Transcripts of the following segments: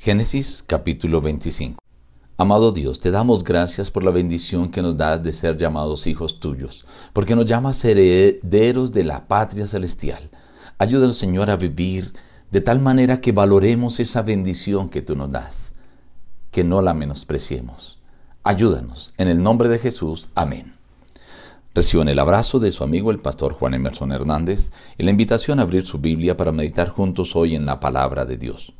Génesis capítulo 25 Amado Dios, te damos gracias por la bendición que nos das de ser llamados hijos tuyos, porque nos llamas herederos de la patria celestial. Ayúdanos, Señor, a vivir de tal manera que valoremos esa bendición que tú nos das, que no la menospreciemos. Ayúdanos, en el nombre de Jesús. Amén. Reciban el abrazo de su amigo el pastor Juan Emerson Hernández y la invitación a abrir su Biblia para meditar juntos hoy en la palabra de Dios.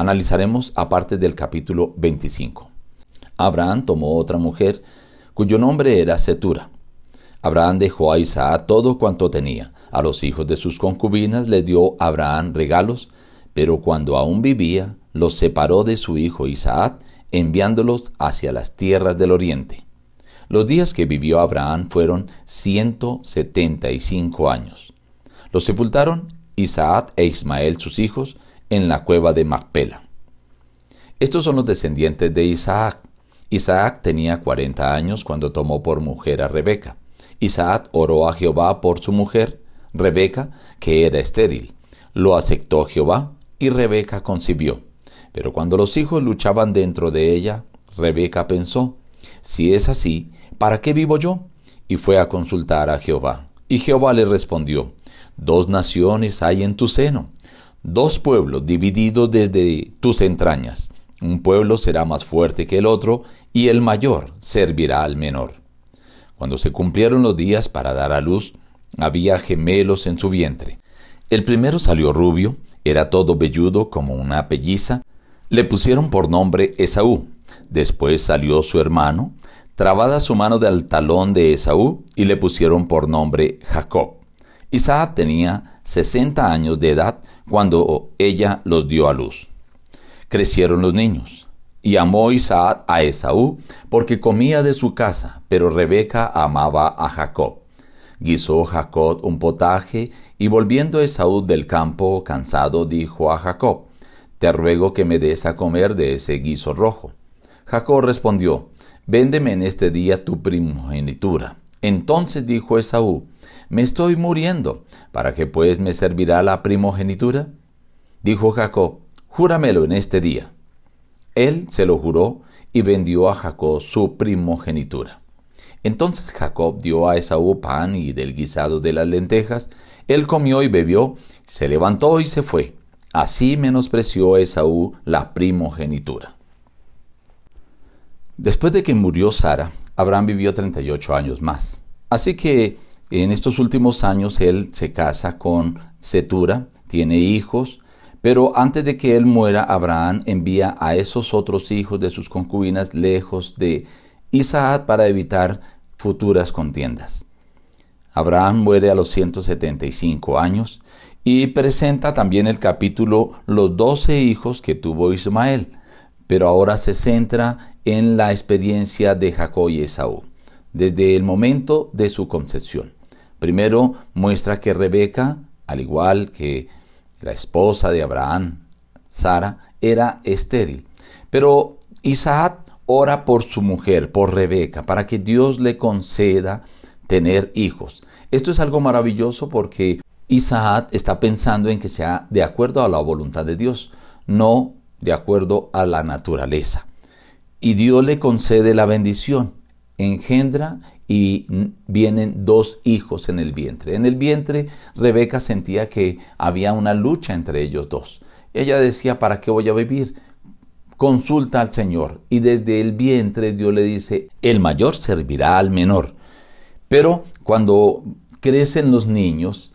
Analizaremos aparte del capítulo 25. Abraham tomó otra mujer cuyo nombre era Setura. Abraham dejó a Isaac todo cuanto tenía. A los hijos de sus concubinas le dio Abraham regalos, pero cuando aún vivía, los separó de su hijo Isaac, enviándolos hacia las tierras del oriente. Los días que vivió Abraham fueron 175 años. Los sepultaron Isaac e Ismael sus hijos, en la cueva de Macpela. Estos son los descendientes de Isaac. Isaac tenía 40 años cuando tomó por mujer a Rebeca. Isaac oró a Jehová por su mujer, Rebeca, que era estéril. Lo aceptó Jehová y Rebeca concibió. Pero cuando los hijos luchaban dentro de ella, Rebeca pensó, si es así, ¿para qué vivo yo? Y fue a consultar a Jehová. Y Jehová le respondió, dos naciones hay en tu seno, dos pueblos divididos desde tus entrañas. Un pueblo será más fuerte que el otro, y el mayor servirá al menor. Cuando se cumplieron los días para dar a luz, había gemelos en su vientre. El primero salió rubio, era todo velludo como una pelliza. Le pusieron por nombre Esaú. Después salió su hermano, trabada su mano del talón de Esaú, y le pusieron por nombre Jacob. Isaac tenía sesenta años de edad cuando ella los dio a luz. Crecieron los niños, y amó Isaac a Esaú porque comía de su casa, pero Rebeca amaba a Jacob. Guisó Jacob un potaje, y volviendo Esaú del campo cansado, dijo a Jacob, Te ruego que me des a comer de ese guiso rojo. Jacob respondió, Véndeme en este día tu primogenitura. Entonces dijo Esaú, Me estoy muriendo, ¿para qué pues me servirá la primogenitura? Dijo Jacob, Júramelo en este día. Él se lo juró y vendió a Jacob su primogenitura. Entonces Jacob dio a Esaú pan y del guisado de las lentejas. Él comió y bebió, se levantó y se fue. Así menospreció Esaú la primogenitura. Después de que murió Sara, Abraham vivió 38 años más. Así que en estos últimos años él se casa con Setura, tiene hijos, pero antes de que él muera, Abraham envía a esos otros hijos de sus concubinas lejos de Isaac para evitar futuras contiendas. Abraham muere a los 175 años y presenta también el capítulo los doce hijos que tuvo Ismael, pero ahora se centra en la experiencia de Jacob y Esaú, desde el momento de su concepción. Primero muestra que Rebeca, al igual que la esposa de Abraham, Sara, era estéril. Pero Isaac ora por su mujer, por Rebeca, para que Dios le conceda tener hijos. Esto es algo maravilloso porque Isaac está pensando en que sea de acuerdo a la voluntad de Dios, no de acuerdo a la naturaleza y Dios le concede la bendición, engendra y vienen dos hijos en el vientre. En el vientre Rebeca sentía que había una lucha entre ellos dos. Ella decía, ¿para qué voy a vivir? Consulta al Señor y desde el vientre Dios le dice, el mayor servirá al menor. Pero cuando crecen los niños,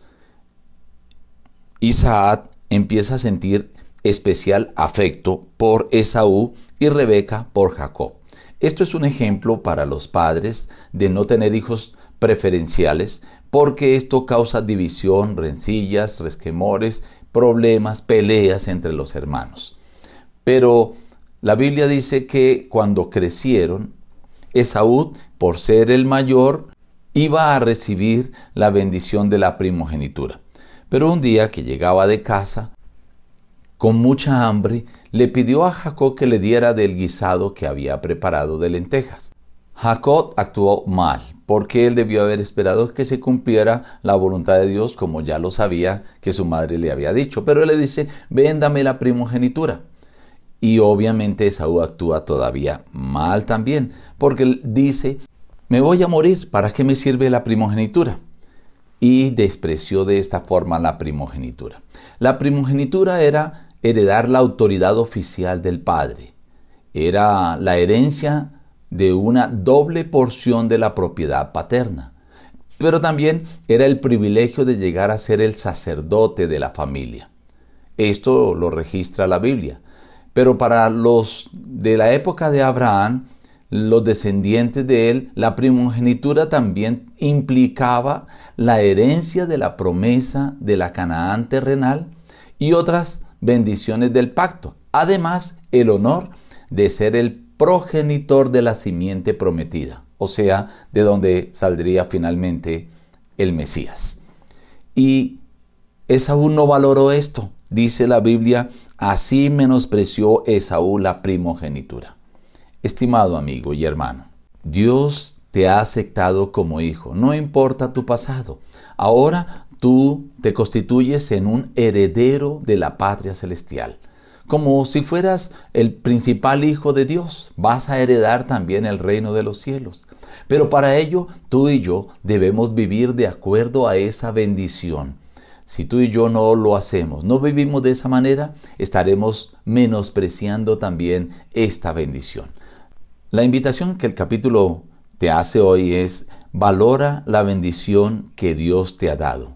Isaac empieza a sentir especial afecto por Esaú y Rebeca por Jacob. Esto es un ejemplo para los padres de no tener hijos preferenciales porque esto causa división, rencillas, resquemores, problemas, peleas entre los hermanos. Pero la Biblia dice que cuando crecieron, Esaú, por ser el mayor, iba a recibir la bendición de la primogenitura. Pero un día que llegaba de casa, con mucha hambre, le pidió a Jacob que le diera del guisado que había preparado de lentejas. Jacob actuó mal, porque él debió haber esperado que se cumpliera la voluntad de Dios, como ya lo sabía que su madre le había dicho. Pero él le dice, véndame la primogenitura. Y obviamente Esaú actúa todavía mal también, porque dice, me voy a morir, ¿para qué me sirve la primogenitura? Y despreció de esta forma la primogenitura. La primogenitura era heredar la autoridad oficial del padre. Era la herencia de una doble porción de la propiedad paterna. Pero también era el privilegio de llegar a ser el sacerdote de la familia. Esto lo registra la Biblia. Pero para los de la época de Abraham, los descendientes de él, la primogenitura también implicaba la herencia de la promesa de la Canaán terrenal y otras bendiciones del pacto. Además, el honor de ser el progenitor de la simiente prometida, o sea, de donde saldría finalmente el Mesías. Y Esaú no valoró esto. Dice la Biblia, así menospreció Esaú la primogenitura. Estimado amigo y hermano, Dios te ha aceptado como hijo, no importa tu pasado. Ahora tú te constituyes en un heredero de la patria celestial como si fueras el principal hijo de Dios. Vas a heredar también el reino de los cielos. Pero para ello tú y yo debemos vivir de acuerdo a esa bendición. Si tú y yo no lo hacemos, no vivimos de esa manera, estaremos menospreciando también esta bendición. La invitación que el capítulo te hace hoy es, valora la bendición que Dios te ha dado,